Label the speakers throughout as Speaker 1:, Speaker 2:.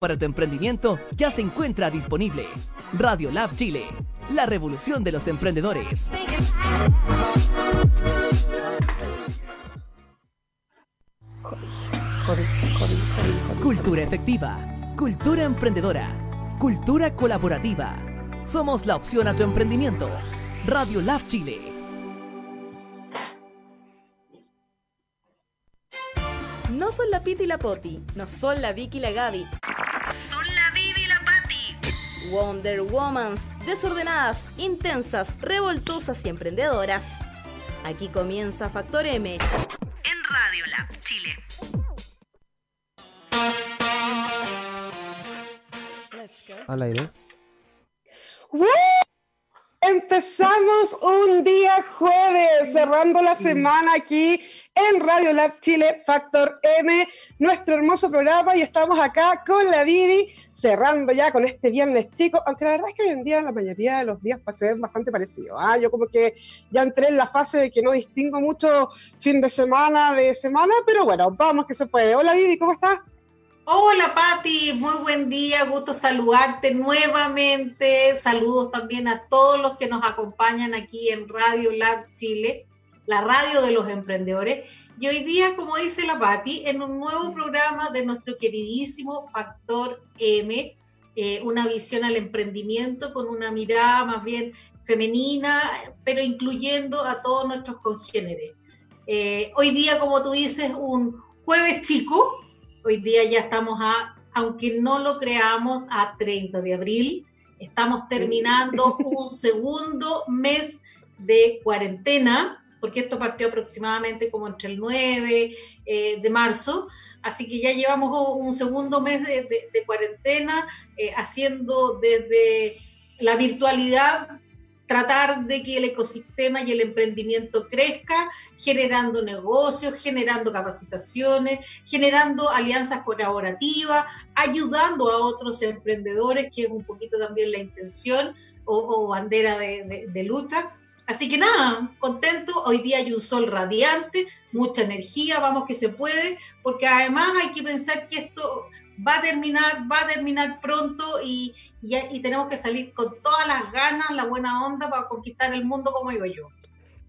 Speaker 1: para tu emprendimiento ya se encuentra disponible. Radio Lab Chile, la revolución de los emprendedores. Cultura efectiva, cultura emprendedora, cultura colaborativa. Somos la opción a tu emprendimiento. Radio Lab Chile.
Speaker 2: No son la Piti y la Poti, no son la Vicky y la Gaby. Wonder Womans, desordenadas, intensas, revoltosas y emprendedoras. Aquí comienza Factor M.
Speaker 3: En Radio Lab Chile.
Speaker 4: Al aire.
Speaker 5: ¡Woo! Empezamos un día jueves, cerrando la semana aquí en Radio Lab Chile Factor M, nuestro hermoso programa, y estamos acá con la Didi, cerrando ya con este viernes chico, aunque la verdad es que hoy en día la mayoría de los días se ven bastante parecidos. ¿ah? Yo como que ya entré en la fase de que no distingo mucho fin de semana de semana, pero bueno, vamos que se puede. Hola Didi, ¿cómo estás?
Speaker 6: Hola Patti, muy buen día, gusto saludarte nuevamente. Saludos también a todos los que nos acompañan aquí en Radio Lab Chile, la radio de los emprendedores. Y hoy día, como dice la Patti, en un nuevo programa de nuestro queridísimo Factor M, eh, una visión al emprendimiento con una mirada más bien femenina, pero incluyendo a todos nuestros congéneres. Eh, hoy día, como tú dices, un jueves chico, Hoy día ya estamos a, aunque no lo creamos, a 30 de abril. Estamos terminando un segundo mes de cuarentena, porque esto partió aproximadamente como entre el 9 eh, de marzo. Así que ya llevamos un segundo mes de, cuarentena, eh, haciendo desde la virtualidad tratar de que el ecosistema y el emprendimiento crezca, generando negocios, generando capacitaciones, generando alianzas colaborativas, ayudando a otros emprendedores, que es un poquito también la intención o, bandera de, de- de lucha. Así que nada, contento, hoy día hay un sol radiante, mucha energía, vamos que se puede, porque además hay que pensar que esto va a terminar, va a terminar pronto y, y, y tenemos que salir con todas las ganas, la buena onda para conquistar el mundo, como digo yo.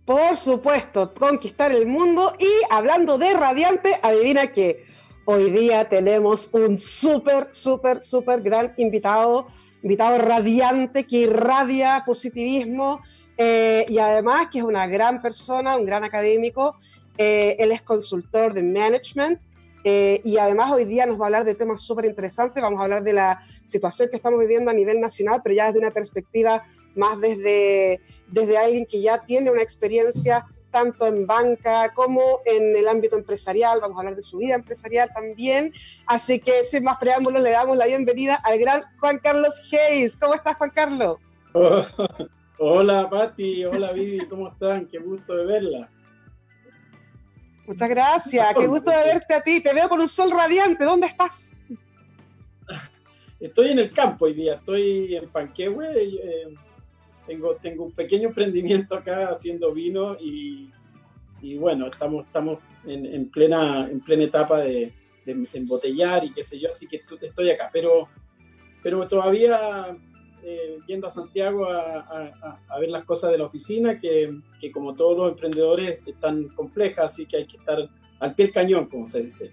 Speaker 5: Por supuesto, conquistar el mundo. Y hablando de radiante, adivina que hoy día tenemos un súper, súper, súper gran invitado, invitado radiante que irradia positivismo eh, y además que es una gran persona, un gran académico. Eh, él es consultor de management. eh, y además hoy día nos va a hablar de temas súper interesantes. Vamos a hablar de la situación que estamos viviendo a nivel nacional, pero ya desde una perspectiva más desde, desde alguien que ya tiene una experiencia tanto en banca como en el ámbito empresarial. Vamos a hablar de su vida empresarial también. Así que sin más preámbulos le damos la bienvenida al gran Juan Carlos Hayes. ¿Cómo estás, Juan Carlos?
Speaker 7: Hola Pati, hola Vivi, ¿cómo están? Qué gusto de verla.
Speaker 5: Muchas gracias. Qué gusto de verte a ti. Te veo con un sol radiante. ¿Dónde estás?
Speaker 7: Estoy en el campo hoy día, estoy en Panquehue. eh, tengo, tengo un pequeño emprendimiento acá haciendo vino y, y bueno, estamos, estamos en, en plena, en plena etapa de, de embotellar y qué sé yo, así que estoy acá. Pero, pero todavía eh, yendo a Santiago a, a- a- a ver las cosas de la oficina, que, que como todos los emprendedores están complejas, así que hay que estar al pie del cañón, como se dice.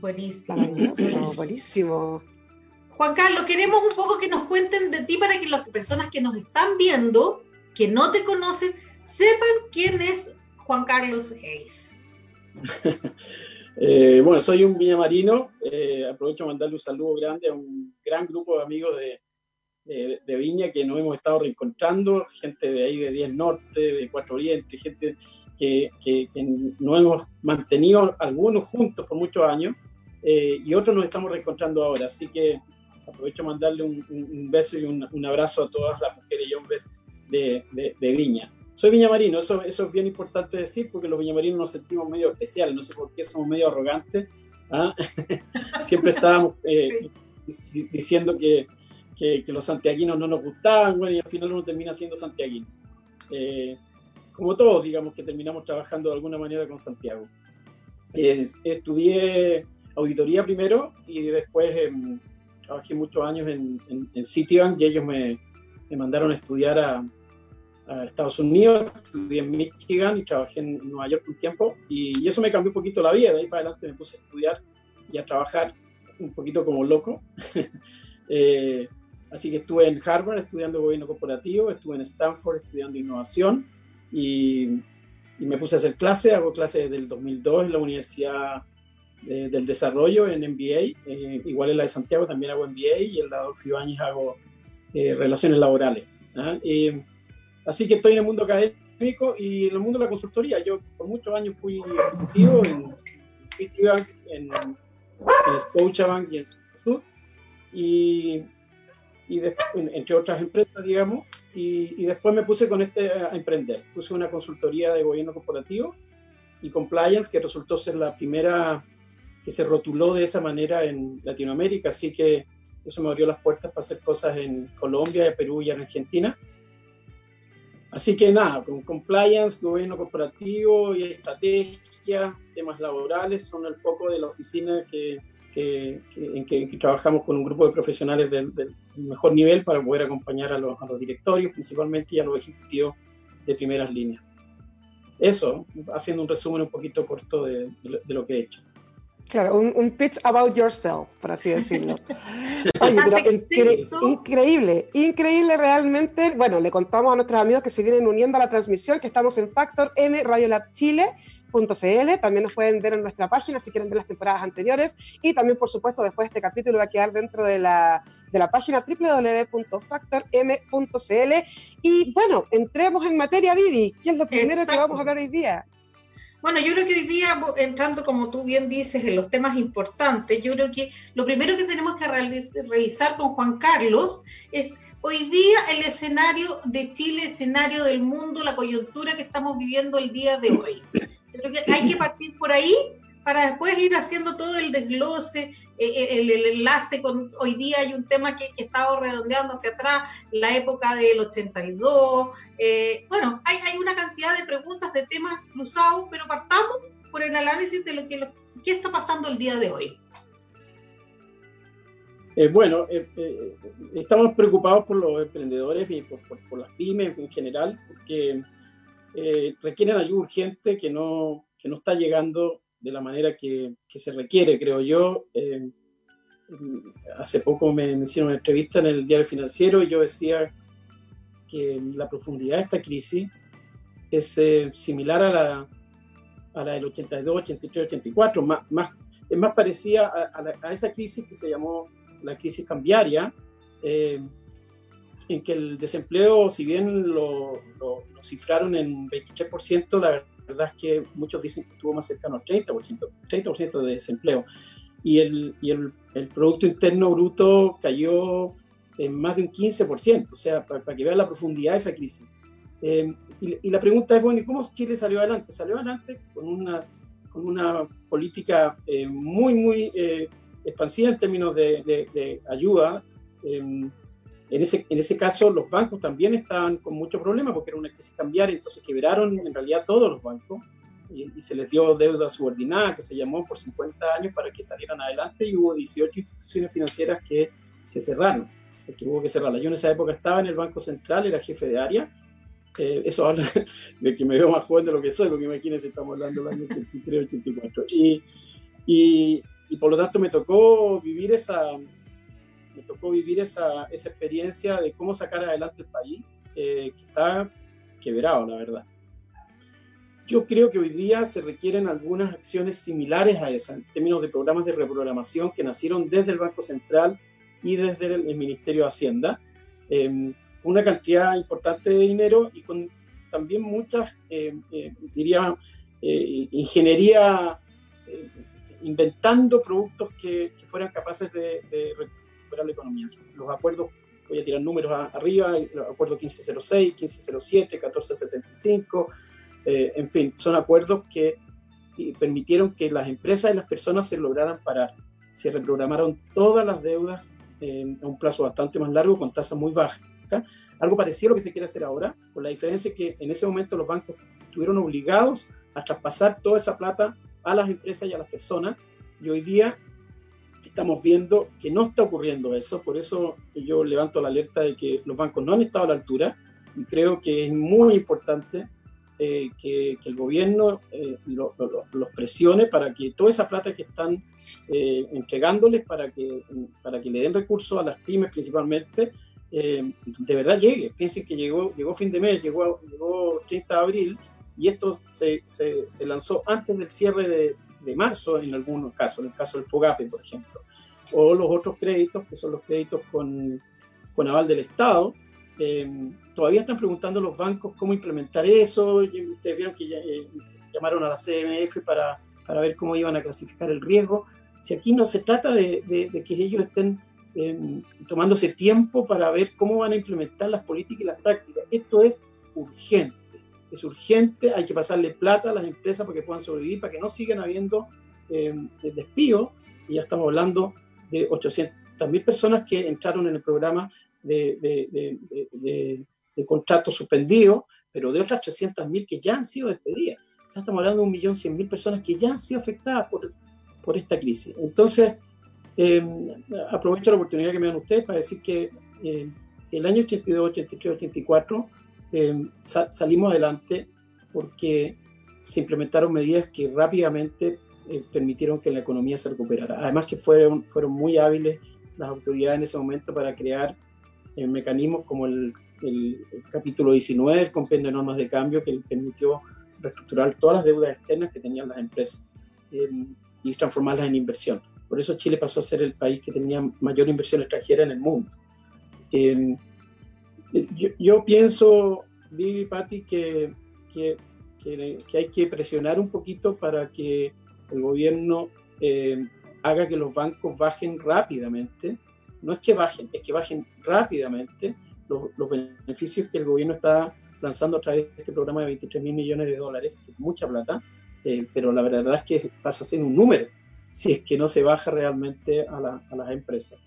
Speaker 6: Buenísimo.
Speaker 5: Maravilloso, buenísimo.
Speaker 6: Juan Carlos, queremos un poco que nos cuenten de ti para que las personas que nos están viendo, que no te conocen, sepan quién es Juan Carlos Hayes.
Speaker 7: Eh, bueno, soy un viñamarino. eh, aprovecho para mandarle un saludo grande a un gran grupo de amigos de, de- de Viña que nos hemos estado reencontrando, gente de ahí de 10 Norte, de 4 Oriente, gente que, que- que nos hemos mantenido algunos juntos por muchos años eh, y otros nos estamos reencontrando ahora. Así que aprovecho mandarle un, un- beso y un, un abrazo a todas las mujeres y hombres de, de- de Viña. Soy viñamarino, eso, eso es bien importante decir porque los viñamarinos nos sentimos medio especiales, no sé por qué somos medio arrogantes. ¿ah? Siempre estábamos eh, di- diciendo que, que- que los santiaguinos no nos gustaban, bueno, y al final uno termina siendo santiaguino. Eh, como todos, digamos que terminamos trabajando de alguna manera con Santiago. Eh, estudié auditoría primero y después em, trabajé muchos años en, en, Citibank y ellos me, me mandaron a estudiar a, a, Estados Unidos, estudié en Michigan y trabajé en Nueva York un tiempo y, eso me cambió un poquito la vida, de ahí para adelante me puse a estudiar y a trabajar un poquito como loco. eh, así que estuve en Harvard estudiando gobierno corporativo, estuve en Stanford estudiando innovación y, y me puse a hacer clases, hago clases desde el 2002 en la Universidad del Desarrollo en MBA, eh, igual en la de Santiago también hago MBA y en la Adolfo Ibáñez hago eh, Relaciones Laborales. ¿ah? así que estoy en el mundo académico y en el mundo de la consultoría. Yo por muchos años fui ejecutivo en en, en Scotiabank y en y, y entre otras empresas, digamos, y, y, después me puse con este a emprender. Puse una consultoría de gobierno corporativo y compliance que resultó ser la primera que se rotuló de esa manera en Latinoamérica, así que eso me abrió las puertas para hacer cosas en Colombia, Perú y en Argentina. Así que nada, con compliance, gobierno corporativo y estrategia, temas laborales son el foco de la oficina que, que, en que, trabajamos con un grupo de profesionales del, mejor nivel para poder acompañar a los, a los, directorios principalmente y a los ejecutivos de primeras líneas. Eso, haciendo un resumen un poquito corto de, de lo que he hecho.
Speaker 5: Claro, un, pitch about yourself, por así decirlo. Oye, pero increíble, increíble realmente. Bueno, le contamos a nuestros amigos que se vienen uniendo a la transmisión que estamos en Factor M Radio Lab Chile. También nos pueden ver en nuestra página si quieren ver las temporadas anteriores. Y también, por supuesto, después este capítulo va a quedar dentro de la, de la página www.factorm.cl. Y bueno, entremos en materia, Vivi. ¿Qué es lo primero que vamos a hablar hoy día?
Speaker 6: Bueno, yo creo que hoy día, entrando como tú bien dices en los temas importantes, yo creo que lo primero que tenemos que revisar con Juan Carlos es hoy día el escenario de Chile, escenario del mundo, la coyuntura que estamos viviendo el día de hoy. Creo que hay que partir por ahí para después ir haciendo todo el desglose, eh, eh, el, enlace con, hoy día hay un tema que, que estaba redondeando hacia atrás, la época del 82, eh, bueno, hay, una cantidad de preguntas, de temas cruzados, pero partamos por el análisis de lo que, lo, qué está pasando el día de hoy.
Speaker 7: bueno, estamos preocupados por los emprendedores y por, las pymes en general, porque requieren ayuda urgente que no, que no está llegando de la manera que, que se requiere, creo yo. Eh, hace poco me, hicieron una entrevista en el diario financiero y yo decía que la profundidad de esta crisis es eh, similar a la, a la del 82, 83, 84, más, más, es más parecida a, a, esa crisis que se llamó la crisis cambiaria, eh, en que el desempleo, si bien lo, lo, lo cifraron en 23%, la verdad es que muchos dicen que estuvo más cercano al 30%, 30 de desempleo. Y, el, y el, el, Producto Interno Bruto cayó en más de un 15%, o sea, para, que vean la profundidad de esa crisis. Eh, y, la pregunta es, bueno, ¿y cómo Chile salió adelante? Salió adelante con una, con una política eh, muy, muy eh, expansiva en términos de, de, de ayuda. En ese, en ese caso, los bancos también estaban con mucho problema porque era una crisis cambiaria, entonces quebraron en realidad todos los bancos y, se les dio deuda subordinada que se llamó por 50 años para que salieran adelante y hubo 18 instituciones financieras que se cerraron, porque hubo que cerrarlas. Yo en esa época estaba en el Banco Central, era jefe de área. Eh, eso habla de que me veo más joven de lo que soy, porque imagínense, estamos hablando del año 83, 84. Y, y, y por lo tanto me tocó vivir esa, me tocó vivir esa, esa experiencia de cómo sacar adelante el país, eh, que está quebrado, la verdad. Yo creo que hoy día se requieren algunas acciones similares a esas, en términos de programas de reprogramación que nacieron desde el Banco Central y desde el, Ministerio de Hacienda, eh, una cantidad importante de dinero y con también muchas, eh, eh diría, eh, ingeniería, inventando productos que, que, fueran capaces de, de, la economía. Los acuerdos, voy a tirar números arriba, el acuerdo 1506, 1507, 1475, en fin, son acuerdos que permitieron que las empresas y las personas se lograran parar. Se reprogramaron todas las deudas en un plazo bastante más largo con tasas muy bajas. Algo parecido a lo que se quiere hacer ahora, con la diferencia que en ese momento los bancos estuvieron obligados a traspasar toda esa plata a las empresas y a las personas y hoy día estamos viendo que no está ocurriendo eso, por eso yo levanto la alerta de que los bancos no han estado a la altura y creo que es muy importante eh, que, el gobierno eh, los presione para que toda esa plata que están eh, entregándoles para que, para que le den recursos a las pymes principalmente, de verdad llegue. Piensen que llegó, llegó fin de mes, llegó, llegó 30 de abril y esto se, se, lanzó antes del cierre de, de, marzo en algunos casos, en el caso del FOGAPE, por ejemplo, o los otros créditos, que son los créditos con, con aval del Estado, todavía están preguntando los bancos cómo implementar eso. Ustedes vieron que eh, llamaron a la CMF para, para, ver cómo iban a clasificar el riesgo. Si aquí no se trata de, que ellos estén em, tomándose tiempo para ver cómo van a implementar las políticas y las prácticas. Esto es urgente. Es urgente, hay que pasarle plata a las empresas para que puedan sobrevivir, para que no sigan habiendo eh, despidos. Y ya estamos hablando de 800.000 personas que entraron en el programa de, de, de, contratos suspendidos, pero de otras 300.000 que ya han sido despedidas. Ya estamos hablando de 1.100.000 personas que ya han sido afectadas por, por esta crisis. Entonces, em, aprovecho la oportunidad que me dan ustedes para decir que eh, el año 82, 83, 84 salimos adelante porque se implementaron medidas que rápidamente eh, permitieron que la economía se recuperara. Además que fueron, fueron muy hábiles las autoridades en ese momento para crear mecanismos como el, capítulo 19 el compendio de normas de cambio que permitió reestructurar todas las deudas externas que tenían las empresas y transformarlas en inversión. Por eso Chile pasó a ser el país que tenía mayor inversión extranjera en el mundo. Yo, pienso, Vivi, Patti, que, hay que presionar un poquito para que el gobierno eh, haga que los bancos bajen rápidamente no es que bajen, es que bajen rápidamente los, beneficios que el gobierno está lanzando a través de este programa de 23 mil millones de dólares, que es mucha plata, eh, pero la verdad es que pasa a ser un número si es que no se baja realmente a, las empresas.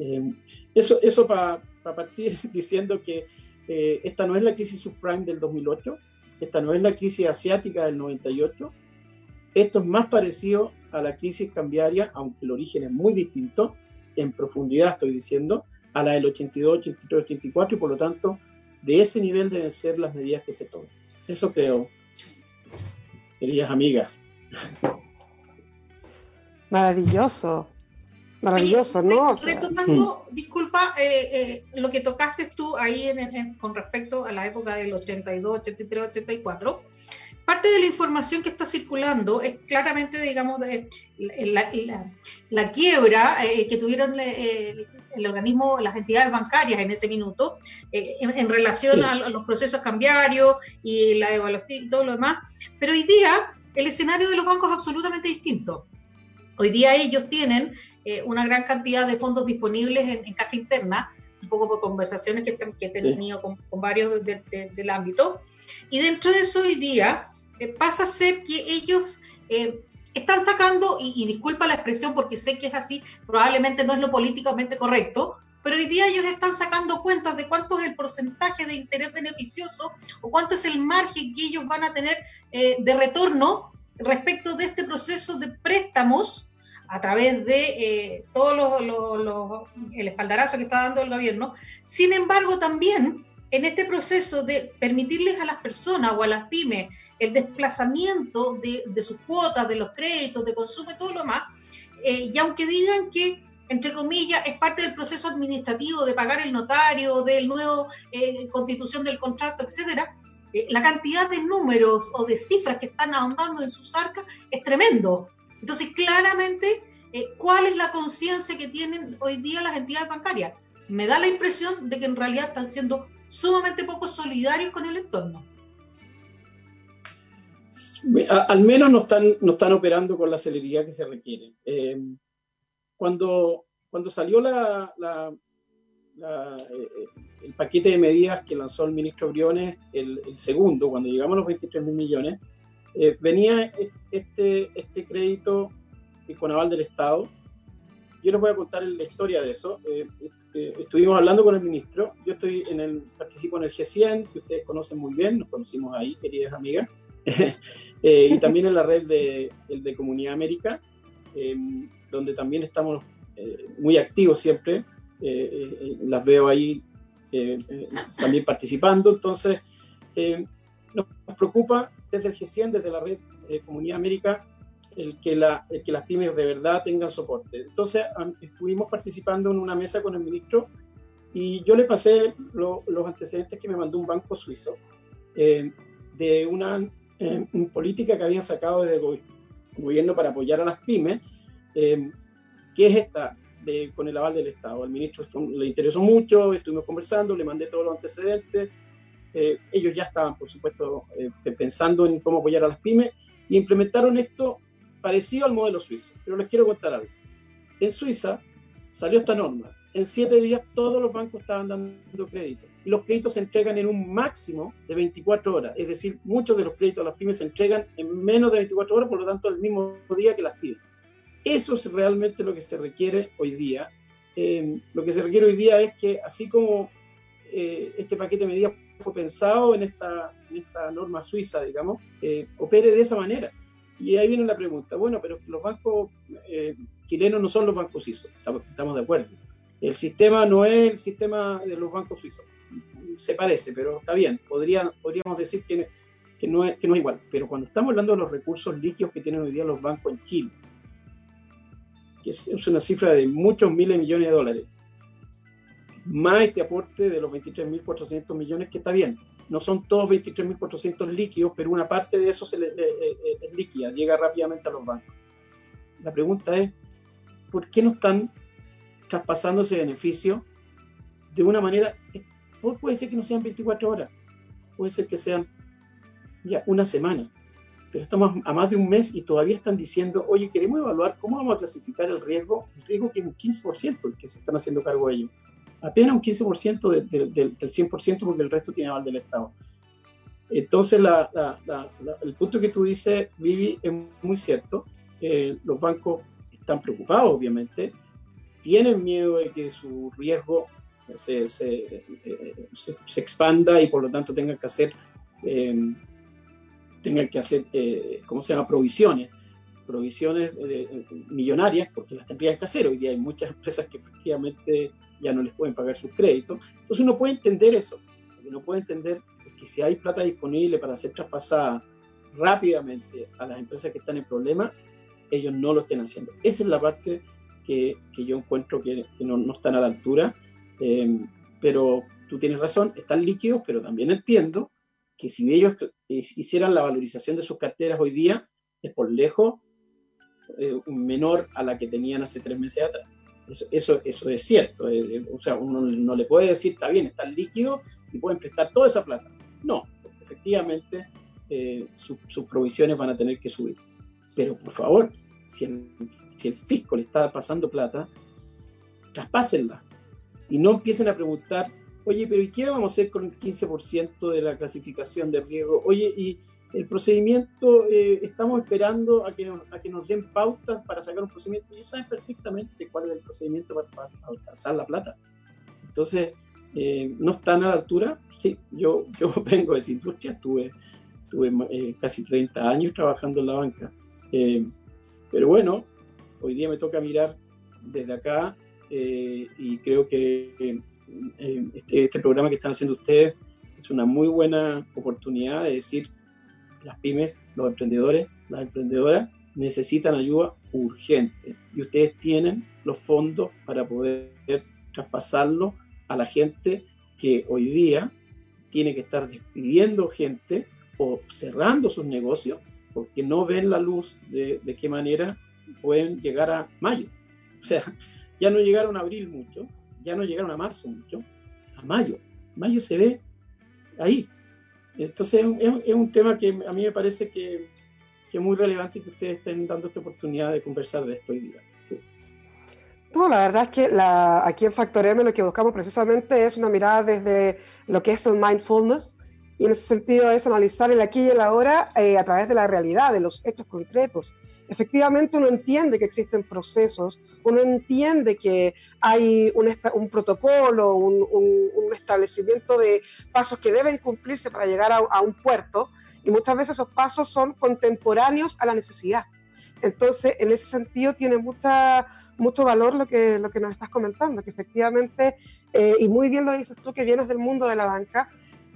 Speaker 7: Eh, eso eso para partir diciendo que eh, esta no es la crisis subprime del 2008, esta no es la crisis asiática del 98, esto es más parecido a la crisis cambiaria, aunque el origen es muy distinto, en profundidad, estoy diciendo, a la del 82, 83, 84 y por lo tanto de ese nivel deben ser las medidas que se tomen. Eso creo, queridas amigas.
Speaker 5: Maravilloso. Maravilloso, ¿no?
Speaker 6: retomando, mm. disculpa, eh, eh, lo que tocaste tú ahí con respecto a la época del 82, 83, 84, parte de la información que está circulando es claramente, digamos, de la, quiebra eh, que tuvieron el organismo, las entidades bancarias en ese minuto, en, relación a, los procesos cambiarios y la devaluación y todo lo demás. Pero hoy día el escenario de los bancos es absolutamente distinto. Hoy día ellos tienen una gran cantidad de fondos disponibles en, caja interna, un poco por conversaciones que, he tenido con, varios del ámbito. Y dentro de eso hoy día eh, pasa a ser que ellos eh, están sacando, y, disculpa la expresión porque sé que es así, probablemente no es lo políticamente correcto, pero hoy día ellos están sacando cuentas de cuánto es el porcentaje de interés beneficioso o cuánto es el margen que ellos van a tener eh, de retorno respecto de este proceso de préstamos a través de todo el espaldarazo que está dando el gobierno. Sin embargo, también en este proceso de permitirles a las personas o a las pymes el desplazamiento de, sus cuotas, de los créditos, de consumo y todo lo más, eh, y aunque digan que, entre comillas, es parte del proceso administrativo de pagar el notario, del nuevo eh, constitución del contrato, etcétera, eh, la cantidad de números o de cifras que están ahondando en sus arcas es tremendo. Entonces, claramente, ¿cuál es la conciencia que tienen hoy día las entidades bancarias? Me da la impresión de que en realidad están siendo sumamente poco solidarios con el entorno.
Speaker 7: Al menos no están, no están operando con la celeridad que se requiere. Eh, cuando, cuando salió la, eh, el paquete de medidas que lanzó el ministro Briones, el, segundo, cuando llegamos a los 23 mil millones, eh, venía este, este crédito con aval del Estado yo les voy a contar la historia de eso. Eh, eh, estuvimos hablando con el ministro. Yo estoy en el, participo en el G100, que ustedes conocen muy bien, nos conocimos ahí, queridas amigas, eh, y también en la red de, el de Comunidad América. em, donde también estamos muy activos siempre. las veo ahí también participando. Entonces, nos preocupa desde el G100, desde la red Comunidad América, el que, la, que las pymes de verdad tengan soporte. Entonces, estuvimos participando en una mesa con el ministro y yo le pasé los antecedentes que me mandó un banco suizo eh, de una eh, política que habían sacado desde el gobierno para apoyar a las pymes, eh, que es esta, de, con el aval del Estado. Al ministro le interesó mucho, estuvimos conversando, le mandé todos los antecedentes. Ellos ya estaban, por supuesto, pensando en cómo apoyar a las pymes y implementaron esto parecido al modelo suizo. Pero les quiero contar algo. En Suiza salió esta norma. En siete días todos los bancos estaban dando créditos. Y los créditos se entregan en un máximo de 24 horas. Es decir, muchos de los créditos a las pymes se entregan en menos de 24 horas, por lo tanto, el mismo día que las piden. Eso es realmente lo que se requiere hoy día. Eh, lo que se requiere hoy día es que, así como eh, este paquete de medidas fue pensado en esta, norma suiza, digamos, eh, opere de esa manera. Y ahí viene la pregunta, bueno, pero los bancos eh, chilenos no son los bancos suizos, estamos, de acuerdo. El sistema no es el sistema de los bancos suizos, se parece, pero está bien, Podría, podríamos decir que, no es, que no es igual. Pero cuando estamos hablando de los recursos líquidos que tienen hoy día los bancos en Chile, que es una cifra de muchos miles de millones de dólares, más este aporte de los 23.400 millones que está bien, no son todos 23.400 líquidos, pero una parte de eso se es líquida, llega rápidamente a los bancos. La pregunta es, ¿por qué no están traspasando ese beneficio de una manera, puede ser que no sean 24 horas, puede ser que sean ya una semana, pero estamos a más de un mes y todavía están diciendo, oye, queremos evaluar cómo vamos a clasificar el riesgo, el riesgo que es un 15% el que se están haciendo cargo de ellos apenas un 15% del 100% porque el resto tiene aval del Estado. Entonces, el punto que tú dices, Vivi, es muy cierto. Eh, los bancos están preocupados, obviamente, tienen miedo de que su riesgo se, se, se, expanda y por lo tanto tengan que hacer, eh, tengan que hacer eh, ¿cómo se llama?, provisiones provisiones millonarias, porque las tendrían que hacer. Hoy día hay muchas empresas que efectivamente ya no les pueden pagar sus créditos. Entonces uno puede entender eso. Uno puede entender que si hay plata disponible para ser traspasada rápidamente a las empresas que están en problemas, ellos no lo estén haciendo. Esa es la parte que, que yo encuentro que, no, no, están a la altura. Eh, pero tú tienes razón, están líquidos, pero también entiendo que si ellos hicieran la valorización de sus carteras hoy día, es por lejos eh, menor a la que tenían hace tres meses atrás. Eso, eso, es cierto. Eh, eh, o sea, uno no le puede decir, está bien, están líquidos y pueden prestar toda esa plata. No, efectivamente eh, sus provisiones van a tener que subir. Pero por favor, si el, si el fisco le está pasando plata, traspásenla. Y no empiecen a preguntar, oye, pero ¿y qué vamos a hacer con el 15% de la clasificación de riesgo? Oye, ¿y el procedimiento, eh, estamos esperando a que, nos, a que nos den pautas para sacar un procedimiento. Ellos saben perfectamente cuál es el procedimiento para, alcanzar la plata. Entonces, eh, no están a la altura. Sí, yo, yo vengo de esa industria, estuve, estuve eh, casi 30 años trabajando en la banca. pero bueno, hoy día me toca mirar desde acá y creo que este, este programa que están haciendo ustedes es una muy buena oportunidad de decir las pymes, los emprendedores, las emprendedoras necesitan ayuda urgente y ustedes tienen los fondos para poder traspasarlo a la gente que hoy día tiene que estar despidiendo gente o cerrando sus negocios porque no ven la luz de, de qué manera pueden llegar a mayo. O sea, ya no llegaron a abril mucho, ya no llegaron a marzo mucho, a mayo. Mayo se ve ahí, entonces es, un tema que a mí me parece que, es muy relevante que ustedes estén dando esta oportunidad de conversar de esto hoy día. Sí.
Speaker 5: No, la verdad es que la, aquí en Factor M lo que buscamos precisamente es una mirada desde lo que es el mindfulness, y en ese sentido es analizar el aquí y el ahora eh, a través de la realidad, de los hechos concretos, efectivamente uno entiende que existen procesos, uno entiende que hay un, un protocolo, un, un, establecimiento de pasos que deben cumplirse para llegar a, a, un puerto y muchas veces esos pasos son contemporáneos a la necesidad. Entonces, en ese sentido, tiene mucha, mucho valor lo que, lo que nos estás comentando, que efectivamente, eh, y muy bien lo dices tú, que vienes del mundo de la banca,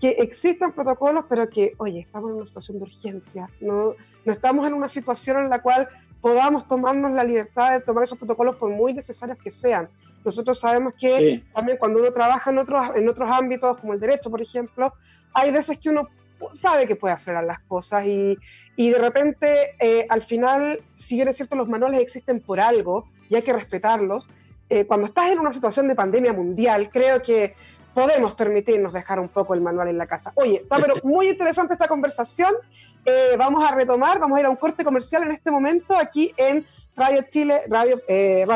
Speaker 5: que existan protocolos, pero que, oye, estamos en una situación de urgencia, no, no estamos en una situación en la cual podamos tomarnos la libertad de tomar esos protocolos por muy necesarios que sean. Nosotros sabemos que también cuando uno trabaja en otros, en otros ámbitos, como el derecho, por ejemplo, hay veces que uno sabe que puede acelerar las cosas y, y de repente, eh, al final, si bien es cierto, los manuales existen por algo y hay que respetarlos, eh, cuando estás en una situación de pandemia mundial, creo que podemos permitirnos dejar un poco el manual en la casa. Oye, está pero muy interesante esta conversación. Eh, vamos a retomar, vamos a ir a un corte comercial en este momento aquí en Radio Chile, Radio, eh,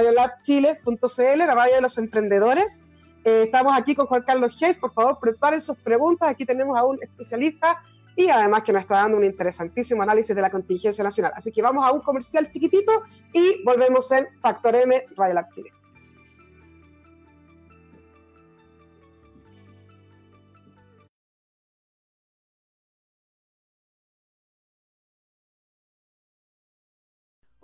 Speaker 5: Chile.cl, la radio de los emprendedores. Eh, estamos aquí con Juan Carlos Hayes, por favor preparen sus preguntas, aquí tenemos a un especialista y además que nos está dando un interesantísimo análisis de la contingencia nacional. Así que vamos a un comercial chiquitito y volvemos en Factor M, Radio Lab Chile.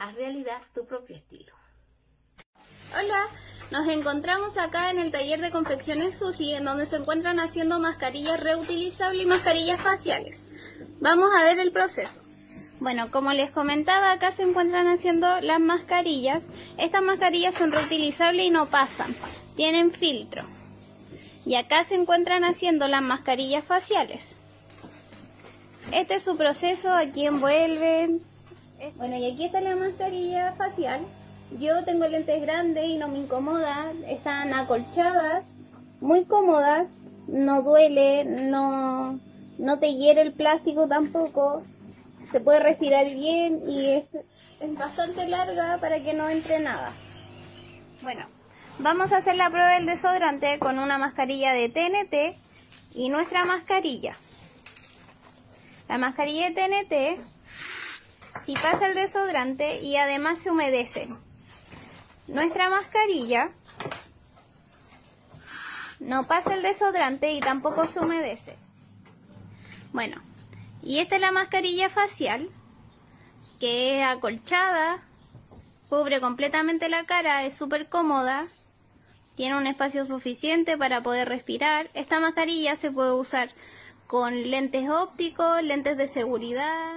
Speaker 8: Haz realidad tu propio estilo.
Speaker 9: Hola, nos encontramos acá en el taller de confecciones Susi, en donde se encuentran haciendo mascarillas reutilizables y mascarillas faciales. Vamos a ver el proceso. Bueno, como les comentaba, acá se encuentran haciendo las mascarillas. Estas mascarillas son reutilizables y no pasan, tienen filtro. Y acá se encuentran haciendo las mascarillas faciales. Este es su proceso, aquí envuelven, bueno, y aquí está la mascarilla facial. Yo tengo lentes grandes y no me incomoda. Están acolchadas, muy cómodas. No duele, no, no te hiere el plástico tampoco. Se puede respirar bien y es, es bastante larga para que no entre nada. Bueno, vamos a hacer la prueba del desodorante con una mascarilla de TNT y nuestra mascarilla. La mascarilla de TNT si pasa el desodorante y además se humedece. Nuestra mascarilla no pasa el desodorante y tampoco se humedece. Bueno, y esta es la mascarilla facial que es acolchada, cubre completamente la cara, es súper cómoda, tiene un espacio suficiente para poder respirar. Esta mascarilla se puede usar con lentes ópticos, lentes de seguridad.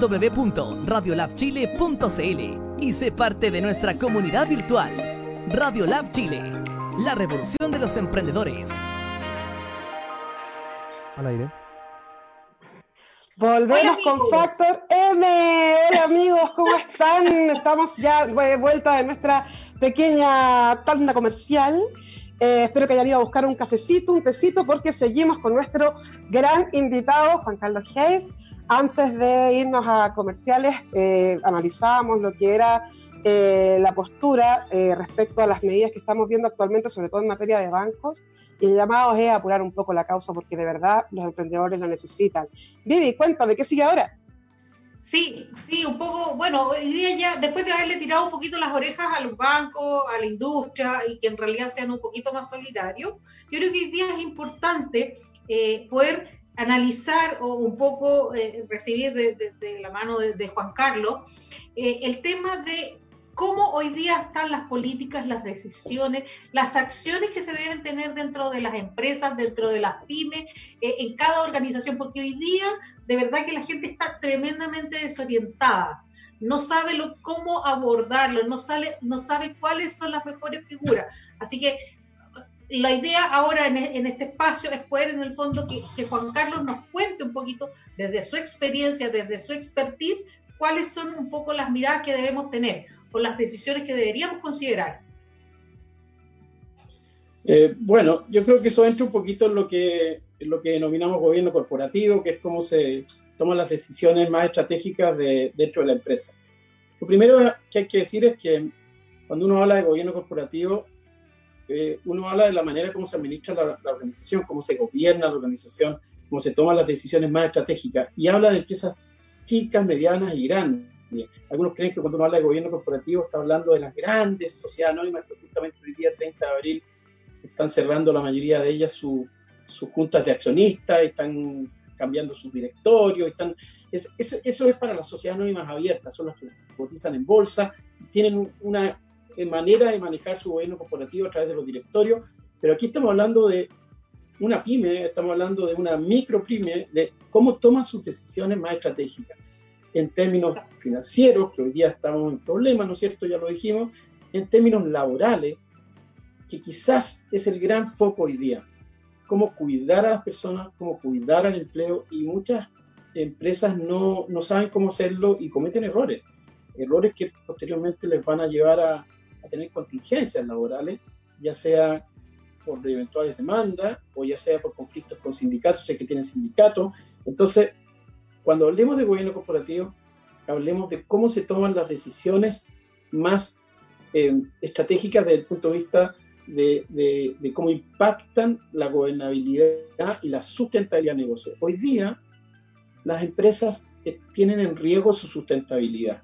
Speaker 1: www.radiolabchile.cl y sé parte de nuestra comunidad virtual. Radiolab Chile, la revolución de los emprendedores.
Speaker 4: Al aire.
Speaker 5: Volvemos con Factor M. Hola amigos, ¿cómo están? Estamos ya de vuelta de nuestra pequeña tanda comercial. Eh, espero que hayan ido a buscar un cafecito, un tecito, porque seguimos con nuestro gran invitado, Juan Carlos Hayes. Antes de irnos a comerciales, eh, analizábamos lo que era eh, la postura eh, respecto a las medidas que estamos viendo actualmente, sobre todo en materia de bancos, y el llamado es apurar un poco la causa porque de verdad los emprendedores lo necesitan. Vivi, cuéntame, ¿qué sigue ahora?
Speaker 6: Sí, sí, un poco, bueno, hoy día ya, después de haberle tirado un poquito las orejas a los bancos, a la industria y que en realidad sean un poquito más solidarios, yo creo que hoy día es importante eh, poder analizar o un poco eh, recibir de, la mano de, Juan Carlos eh, el tema de cómo hoy día están las políticas, las decisiones, las acciones que se deben tener dentro de las empresas, dentro de las pymes, eh, en cada organización, porque hoy día de verdad que la gente está tremendamente desorientada, no sabe lo, cómo abordarlo, no no sabe cuáles son las mejores figuras. Así que la idea ahora en, en, este espacio es poder en el fondo que, Juan Carlos nos cuente un poquito desde su experiencia, desde su expertise, cuáles son un poco las miradas que debemos tener o las decisiones que deberíamos considerar?
Speaker 7: Eh, bueno, yo creo que eso entra un poquito en lo que, lo que denominamos gobierno corporativo, que es cómo se toman las decisiones más estratégicas de, dentro de la empresa. Lo primero que hay que decir es que cuando uno habla de gobierno corporativo, eh, uno habla de la manera como se administra la, organización, cómo se gobierna la organización, cómo se toman las decisiones más estratégicas, y habla de empresas chicas, medianas y grandes. Algunos creen que cuando uno habla de gobierno corporativo está hablando de las grandes sociedades anónimas que justamente hoy día, 30 de abril, están cerrando la mayoría de ellas sus juntas de accionistas, están cambiando sus directorios, están, es, es, eso es para las sociedades anónimas abiertas, son las que cotizan en bolsa, tienen una manera de manejar su gobierno corporativo a través de los directorios, pero aquí estamos hablando de una pyme, estamos hablando de una micro pyme, de cómo toma sus decisiones más estratégicas en términos financieros, que hoy día estamos en problemas, ¿no es cierto? Ya lo dijimos, en términos laborales, que quizás es el gran foco hoy día. Cómo cuidar a las personas, cómo cuidar al empleo y muchas empresas no, no saben cómo hacerlo y cometen errores. Errores que posteriormente les van a llevar a, a tener contingencias laborales, ya sea por eventuales demandas o ya sea por conflictos con sindicatos, sé que tienen sindicatos. Entonces, cuando hablemos de gobierno corporativo, hablemos de cómo se toman las decisiones más eh, estratégicas desde el punto de vista de, cómo impactan la gobernabilidad y la sustentabilidad del negocio. Hoy día, las empresas eh, tienen en riesgo su sustentabilidad.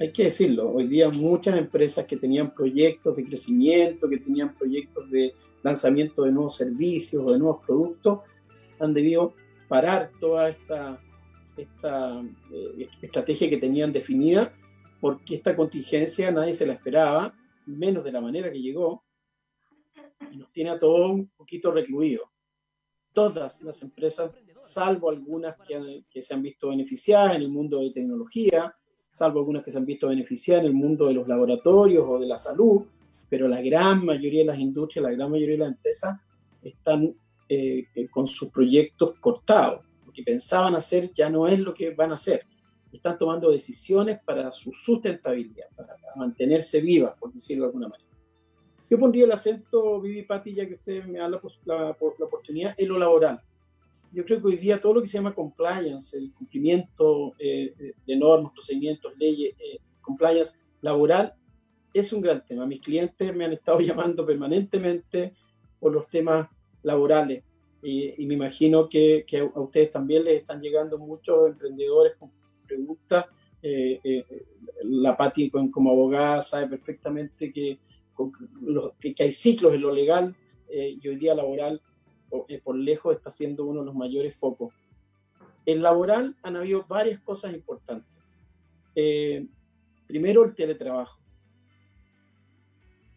Speaker 7: Hay que decirlo, hoy día muchas empresas que tenían proyectos de crecimiento, que tenían proyectos de lanzamiento de nuevos servicios o de nuevos productos, han debido parar toda esta esta eh, estrategia que tenían definida, porque esta contingencia nadie se la esperaba, menos de la manera que llegó, y nos tiene a todos un poquito recluidos. Todas las empresas, salvo algunas que, que se han visto beneficiadas en el mundo de tecnología, salvo algunas que se han visto beneficiadas en el mundo de los laboratorios o de la salud, pero la gran mayoría de las industrias, la gran mayoría de las empresas están eh, con sus proyectos cortados que pensaban hacer ya no es lo que van a hacer. Están tomando decisiones para su sustentabilidad, para mantenerse vivas, por decirlo de alguna manera. Yo pondría el acento, Vivi Pati, ya que usted me da la, la, la, oportunidad, en lo laboral. Yo creo que hoy día todo lo que se llama compliance, el cumplimiento eh, de normas, procedimientos, leyes, eh, compliance laboral, es un gran tema. Mis clientes me han estado llamando permanentemente por los temas laborales y, me imagino que, que, a ustedes también les están llegando muchos emprendedores con preguntas. Eh, eh, la Pati como abogada sabe perfectamente que, que, hay ciclos en lo legal eh, y hoy día laboral eh, por lejos está siendo uno de los mayores focos. En laboral han habido varias cosas importantes. Eh, primero, el teletrabajo.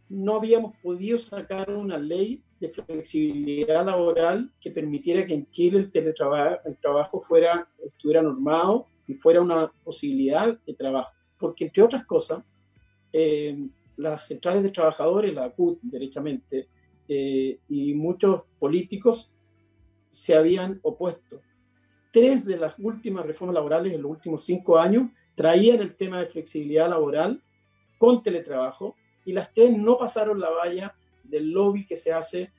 Speaker 7: no habíamos podido sacar una ley de flexibilidad laboral que permitiera que en Chile el teletrabajo el trabajo fuera, estuviera normado y fuera una posibilidad de trabajo. Porque, entre otras cosas, eh, las centrales de trabajadores, la CUT, derechamente, eh, y muchos políticos se habían opuesto. Tres de las últimas reformas laborales en los últimos cinco años traían el tema de flexibilidad laboral con teletrabajo y las tres no pasaron la valla del lobby que se hace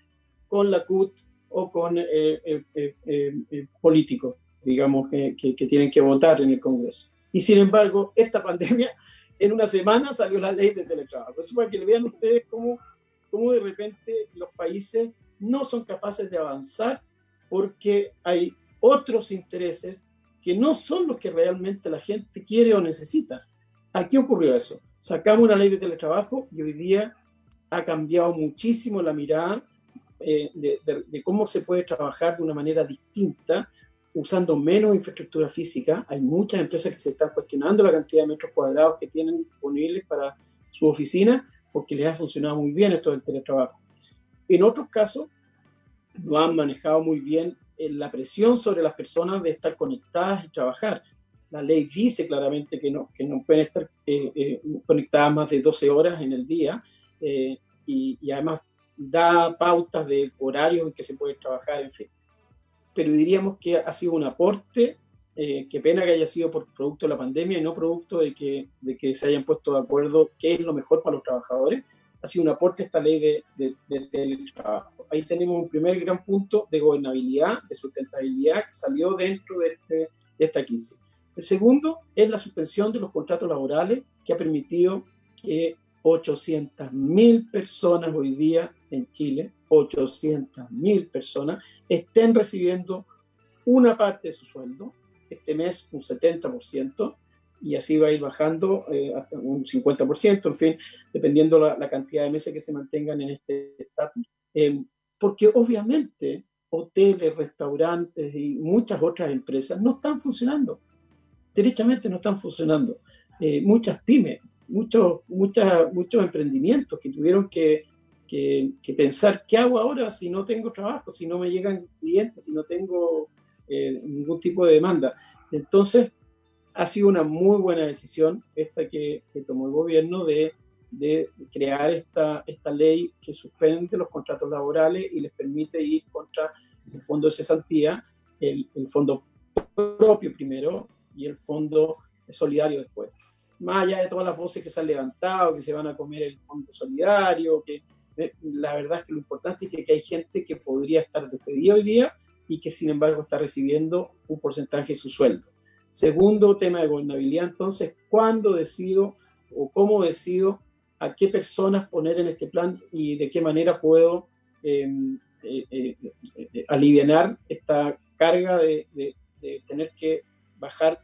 Speaker 7: con la CUT o con eh, eh, políticos, digamos, que, que, tienen que votar en el Congreso. Y sin embargo, esta pandemia, en una semana salió la ley de teletrabajo. Eso para que le vean ustedes cómo, cómo de repente los países no son capaces de avanzar porque hay otros intereses que no son los que realmente la gente quiere o necesita. ¿A qué ocurrió eso? Sacamos una ley de teletrabajo y hoy día ha cambiado muchísimo la mirada eh, de, de, cómo se puede trabajar de una manera distinta, usando menos infraestructura física. Hay muchas empresas que se están cuestionando la cantidad de metros cuadrados que tienen disponibles para su oficina porque les ha funcionado muy bien esto del teletrabajo. En otros casos, no han manejado muy bien eh, la presión sobre las personas de estar conectadas y trabajar. La ley dice claramente que no, que no pueden estar eh, eh, conectadas más de 12 horas en el día y, y, además da pautas de horarios en que se puede trabajar, en fin. Pero diríamos que ha sido un aporte, qué pena que haya sido por producto de la pandemia y no producto de que, de que se hayan puesto de acuerdo qué es lo mejor para los trabajadores, ha sido un aporte esta ley de, de, de, teletrabajo. Ahí tenemos un primer gran punto de gobernabilidad, de sustentabilidad que salió dentro de, este, de esta crisis. El segundo es la suspensión de los contratos laborales que ha permitido que 800.000 personas hoy día en Chile, 800.000 personas, estén recibiendo una parte de su sueldo, este mes un 70%, y así va a ir bajando eh, hasta un 50%, en fin, dependiendo la, la, cantidad de meses que se mantengan en este estatus. Eh, porque obviamente hoteles, restaurantes y muchas otras empresas no están funcionando. Derechamente no están funcionando. Eh, muchas pymes, muchos, muchos emprendimientos que tuvieron que, que, que, pensar, ¿qué hago ahora si no tengo trabajo, si no me llegan clientes, si no tengo ningún tipo de demanda? Entonces, ha sido una muy buena decisión esta que, tomó el gobierno de, de, crear esta, esta ley que suspende los contratos laborales y les permite ir contra el fondo de cesantía, el, el fondo propio primero y el fondo solidario después. Más allá de todas las voces que se han levantado, que se van a comer el fondo solidario, que eh, la verdad es que lo importante es que, que hay gente que podría estar despedida hoy día y que sin embargo está recibiendo un porcentaje de su sueldo. Segundo tema de gobernabilidad, entonces, ¿cuándo decido o cómo decido a qué personas poner en este plan y de qué manera puedo em, eh, eh, eh, aliviar esta carga de, tener que bajar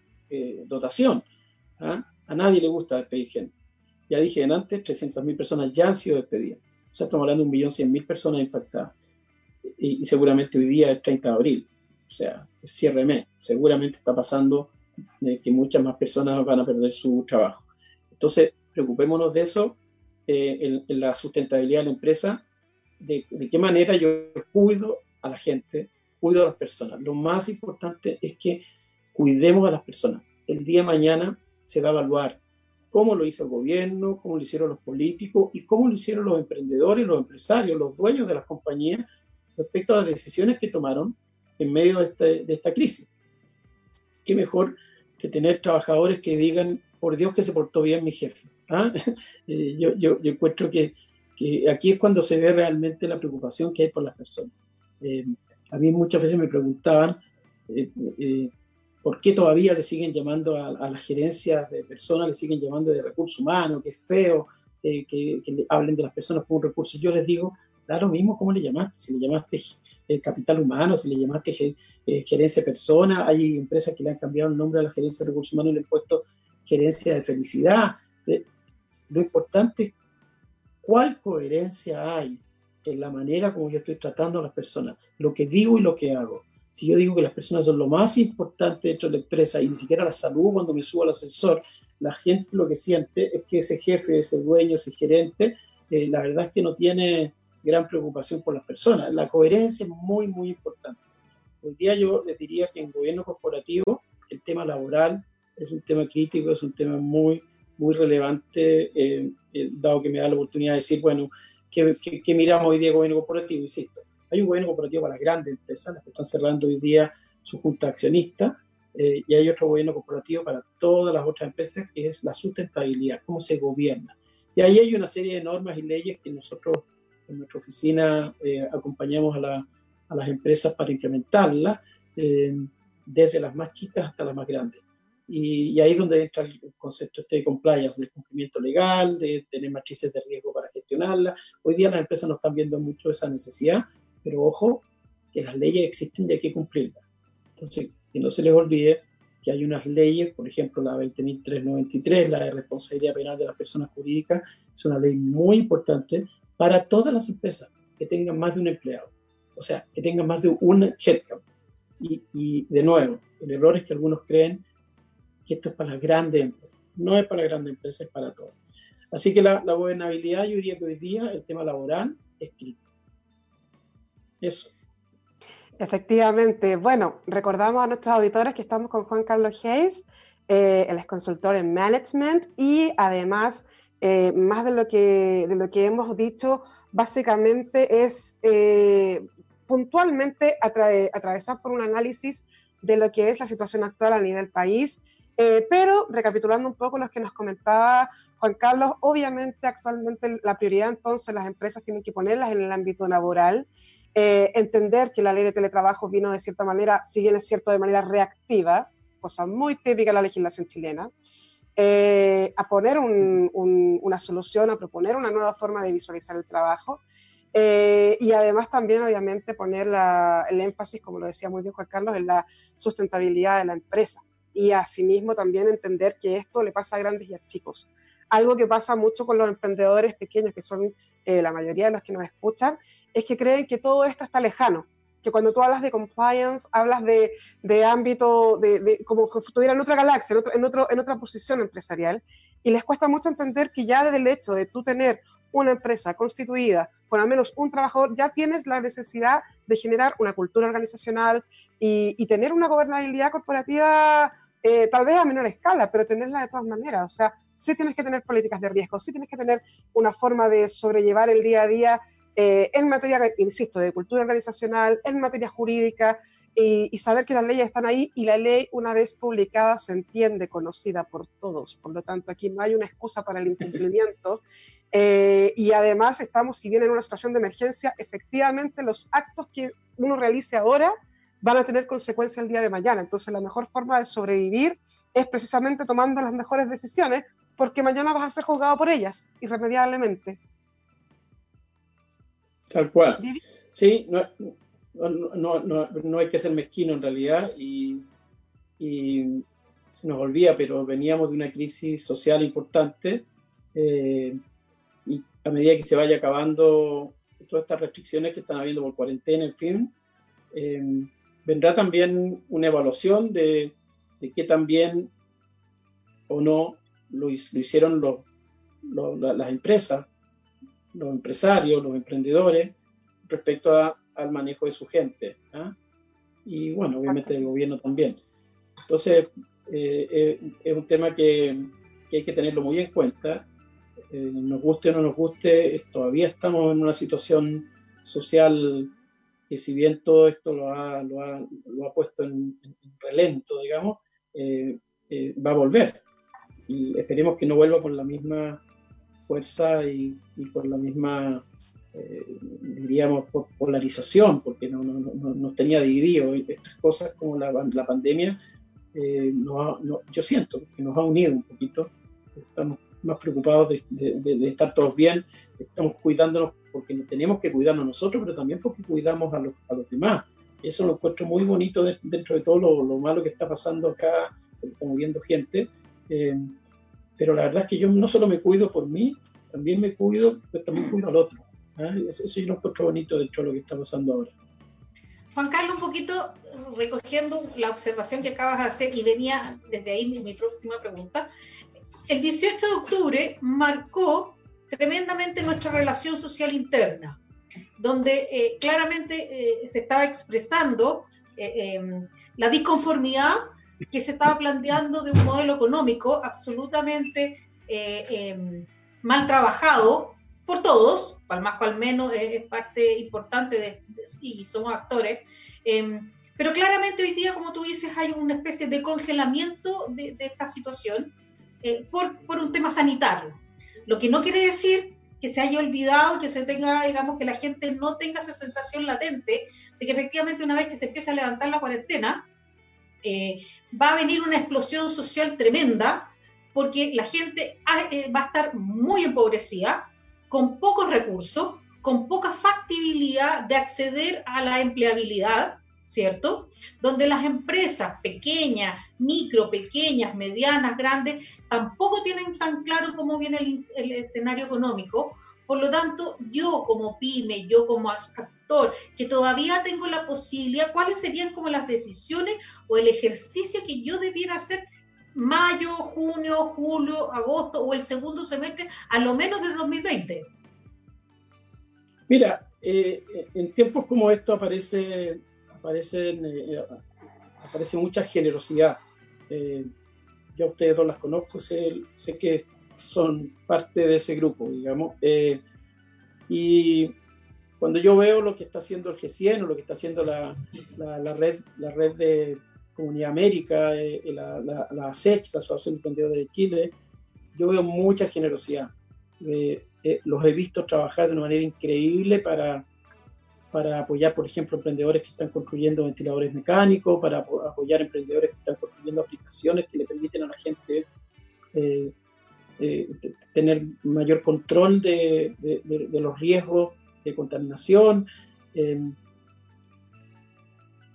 Speaker 7: dotación? ¿ah? A nadie le gusta despedir gente. Ya dije antes, 300.000 personas ya han sido despedidas. O sea, estamos hablando de 1.100.000 personas impactadas. Y, y, seguramente hoy día es 30 de abril. O sea, es cierre mes. Seguramente está pasando de que muchas más personas van a perder su trabajo. Entonces, preocupémonos de eso, eh, en, la sustentabilidad de la empresa, de, de, qué manera yo cuido a la gente, cuido a las personas. Lo más importante es que cuidemos a las personas. El día de mañana se va a evaluar cómo lo hizo el gobierno, cómo lo hicieron los políticos y cómo lo hicieron los emprendedores, los empresarios, los dueños de las compañías respecto a las decisiones que tomaron en medio de, este, de esta crisis qué mejor que tener trabajadores que digan, por Dios que se portó bien mi jefe. ¿ah? Eh, yo, yo, yo, encuentro que, que, aquí es cuando se ve realmente la preocupación que hay por las personas. Eh, a mí muchas veces me preguntaban eh, por qué todavía le siguen llamando a, a las gerencias de personas, le siguen llamando de recursos humanos, que es feo que, que, hablen de las personas como un recurso. Yo les digo, da lo mismo cómo le llamaste, si le llamaste el capital humano, si le llamaste eh, gerencia de persona, hay empresas que le han cambiado el nombre a la gerencia de recursos humanos y le han puesto gerencia de felicidad. Eh, lo importante es cuál coherencia hay en la manera como yo estoy tratando a las personas, lo que digo y lo que hago. Si yo digo que las personas son lo más importante dentro de la empresa y ni siquiera la salud cuando me subo al ascensor, la gente lo que siente es que ese jefe, ese dueño, ese gerente eh, la verdad es que no tiene gran preocupación por las personas. La coherencia es muy, muy importante. Hoy día yo les diría que en gobierno corporativo el tema laboral es un tema crítico, es un tema muy, muy relevante, eh, eh, dado que me da la oportunidad de decir, bueno, ¿qué, miramos hoy día gobierno corporativo? Insisto, hay un gobierno corporativo para las grandes empresas, las que están cerrando hoy día su junta accionista, eh, y hay otro gobierno corporativo para todas las otras empresas, que es la sustentabilidad, cómo se gobierna. Y ahí hay una serie de normas y leyes que nosotros en nuestra oficina acompañamos a, a, las empresas para implementarlas, desde las más chicas hasta las más grandes. Y, ahí es donde entra el concepto este de compliance, del cumplimiento legal, de tener matrices de riesgo para gestionarla. Hoy día las empresas no están viendo mucho esa necesidad, pero ojo, que las leyes existen y hay que cumplirlas. Entonces, que no se les olvide que hay unas leyes, por ejemplo, la 20.393, la de responsabilidad penal de las personas jurídicas, es una ley muy importante para todas las empresas que tengan más de un empleado, o sea, que tengan más de un headcount. Y, y de nuevo, el error es que algunos creen que esto es para las grandes empresas. No es para las grandes empresas, es para todos. Así que la, la gobernabilidad, yo diría que hoy día el tema laboral es crítico. Eso.
Speaker 5: Efectivamente. Bueno, recordamos a nuestros auditores que estamos con Juan Carlos Hayes, eh, él es consultor en management y además, eh, más de lo, que, de lo que hemos dicho, básicamente es eh, puntualmente atravesar por un análisis de lo que es la situación actual a nivel país. Eh, pero recapitulando un poco lo que nos comentaba Juan Carlos, obviamente actualmente la prioridad entonces las empresas tienen que ponerlas en el ámbito laboral, entender que la ley de teletrabajo vino de cierta manera, si bien es cierto, de manera reactiva, cosa muy típica de la legislación chilena, eh, a poner una solución, a proponer una nueva forma de visualizar el trabajo. y además también, obviamente, poner el énfasis, como lo decía muy bien Juan Carlos, en la sustentabilidad de la empresa y asimismo también entender que esto le pasa a grandes y a chicos. Algo que pasa mucho con los emprendedores pequeños, que son eh, la mayoría de los que nos escuchan, es que creen que todo esto está lejano, que cuando tú hablas de compliance, hablas de, de ámbito, de, como que estuviera en otra galaxia, en, otro, en, otro, en otra posición empresarial, y les cuesta mucho entender que ya desde el hecho de tú tener una empresa constituida con al menos un trabajador, ya tienes la necesidad de generar una cultura organizacional y, y tener una gobernabilidad corporativa eh, tal vez a menor escala, pero tenerla de todas maneras. O sea, sí tienes que tener políticas de riesgo, sí tienes que tener una forma de sobrellevar el día a día eh, en materia, insisto, de cultura organizacional, en materia jurídica, y, saber que las leyes están ahí y la ley, una vez publicada, se entiende, conocida por todos. Por lo tanto, aquí no hay una excusa para el incumplimiento. Eh, y además estamos, si bien en una situación de emergencia, efectivamente los actos que uno realice ahora van a tener consecuencias el día de mañana. Entonces la mejor forma de sobrevivir es precisamente tomando las mejores decisiones, porque mañana vas a ser juzgado por ellas, irremediablemente.
Speaker 7: Tal cual. Sí, no, no, no, no hay que ser mezquino en realidad y, y, se nos olvida, pero veníamos de una crisis social importante eh, y a medida que se vaya acabando todas estas restricciones que están habiendo por cuarentena, en fin, eh, vendrá también una evaluación de, de qué también o no lo, hicieron los, las empresas, los empresarios, los emprendedores, respecto al manejo de su gente. ¿ah? Y bueno, obviamente el gobierno también. Entonces, eh, eh, es un tema que, que, hay que tenerlo muy en cuenta. Eh, nos guste o no nos guste, todavía estamos en una situación social que si bien todo esto lo ha, lo ha, lo ha puesto en, relento, digamos, va a volver. Y esperemos que no vuelva con la misma fuerza y, y con la misma, eh, diríamos, polarización, porque nos no, no, no, tenía dividido. Estas cosas como la, la pandemia, yo siento que nos ha unido un poquito. Estamos más preocupados de, de, de estar todos bien, estamos cuidándonos porque tenemos que cuidarnos nosotros, pero también porque cuidamos a los, a los demás. Eso lo encuentro muy bonito dentro de todo lo, lo, malo que está pasando acá, estamos viendo gente. Eh, pero la verdad es que yo no solo me cuido por mí, también me cuido, pero también cuido al otro. ¿eh? Eso, yo lo encuentro bonito dentro de lo que está pasando ahora.
Speaker 6: Juan Carlos, un poquito recogiendo la observación que acabas de hacer y venía desde ahí mi, mi próxima pregunta. El 18 de octubre marcó tremendamente nuestra relación social interna, donde eh, claramente eh, se estaba expresando eh, em, la disconformidad que se estaba planteando de un modelo económico absolutamente em, mal trabajado por todos, cual más cual menos es, parte importante de, y somos actores, em, pero claramente hoy día, como tú dices, hay una especie de congelamiento de, esta situación por, por un tema sanitario. Lo que no quiere decir que se haya olvidado, que se tenga, digamos, que la gente no tenga esa sensación latente de que efectivamente una vez que se empieza a levantar la cuarentena, eh, va a venir una explosión social tremenda, porque la gente eh, va a estar muy empobrecida, con pocos recursos, con poca factibilidad de acceder a la empleabilidad, ¿cierto? Donde las empresas pequeñas, micro, pequeñas, medianas, grandes, tampoco tienen tan claro cómo viene el, escenario económico. Por lo tanto, yo como pyme, yo como actor, que todavía tengo la posibilidad, ¿cuáles serían como las decisiones o el ejercicio que yo debiera hacer mayo, junio, julio, agosto o el segundo semestre, a lo menos de 2020?
Speaker 7: Mira, eh, en tiempos como estos aparece aparecen, eh, aparece mucha generosidad. Eh, yo a ustedes dos las conozco, sé, sé, que son parte de ese grupo, digamos. Eh, y cuando yo veo lo que está haciendo el G100 o lo que está haciendo la, la, red, la red de Comunidad América, la, la, la ASECH, la Asociación de Emprendedores de Chile, yo veo mucha generosidad. los he visto trabajar de una manera increíble para, para apoyar, por ejemplo, emprendedores que están construyendo ventiladores mecánicos, para apoyar emprendedores que están construyendo aplicaciones que le permiten a la gente eh, eh, tener mayor control de, los riesgos de contaminación. Em,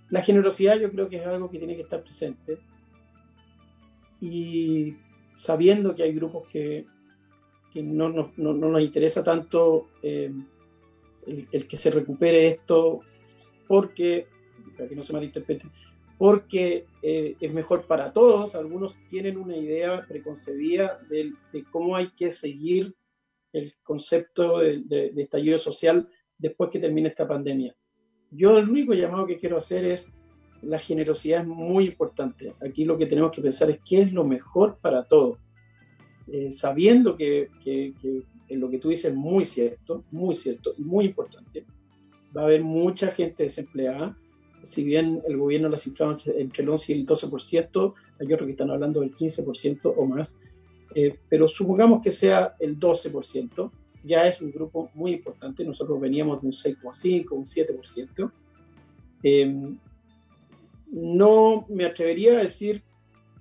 Speaker 7: la generosidad yo creo que es algo que tiene que estar presente. Y sabiendo que hay grupos que, no, nos interesa tanto em, el, que se recupere esto porque, para que no se malinterprete, porque eh, es mejor para todos. Algunos tienen una idea preconcebida de, cómo hay que seguir el concepto de, estallido social después que termine esta pandemia. Yo el único llamado que quiero hacer es, la generosidad es muy importante. Aquí lo que tenemos que pensar es qué es lo mejor para todos. Eh, sabiendo que, que, en lo que tú dices muy cierto, muy cierto y muy importante. Va a haber mucha gente desempleada. Si bien el gobierno la cifrado entre el 11 y el 12%, hay otros que están hablando del 15% o más. Eh, pero supongamos que sea el 12%, ya es un grupo muy importante. Nosotros veníamos de un 6,5, un 7%. Em, no me atrevería a decir,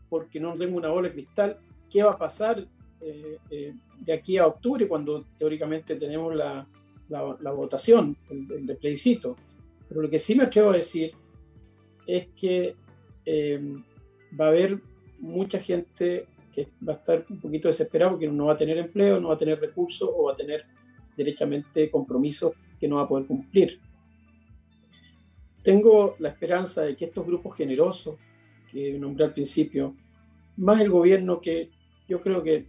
Speaker 7: porque no tengo una bola de cristal, qué va a pasar eh, eh, de aquí a octubre, cuando teóricamente tenemos la, la, votación, el, el, plebiscito. Pero lo que sí me atrevo a decir es que em, va a haber mucha gente que va a estar un poquito desesperada porque no va a tener empleo, no va a tener recursos o va a tener derechamente compromisos que no va a poder cumplir. Tengo la esperanza de que estos grupos generosos que nombré al principio, más el gobierno que yo creo que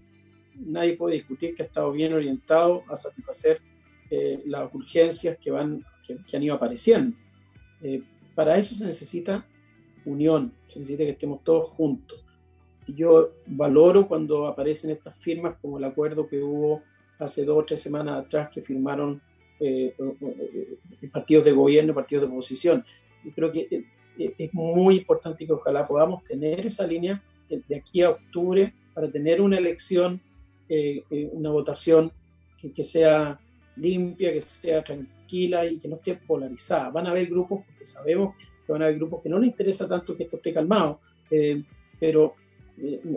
Speaker 7: nadie puede discutir que ha estado bien orientado a satisfacer eh, las urgencias que, van, que, han ido apareciendo. Eh, para eso se necesita unión, se necesita que estemos todos juntos. Yo valoro cuando aparecen estas firmas como el acuerdo que hubo hace dos o tres semanas atrás que firmaron eh, partidos de gobierno, partidos de oposición. Creo que es muy importante que ojalá podamos tener esa línea de aquí a octubre para tener una elección eh, eh, una votación que, sea limpia, que sea tranquila y que no esté polarizada. Van a haber grupos, porque sabemos que van a haber grupos que no les interesa tanto que esto esté calmado, eh, pero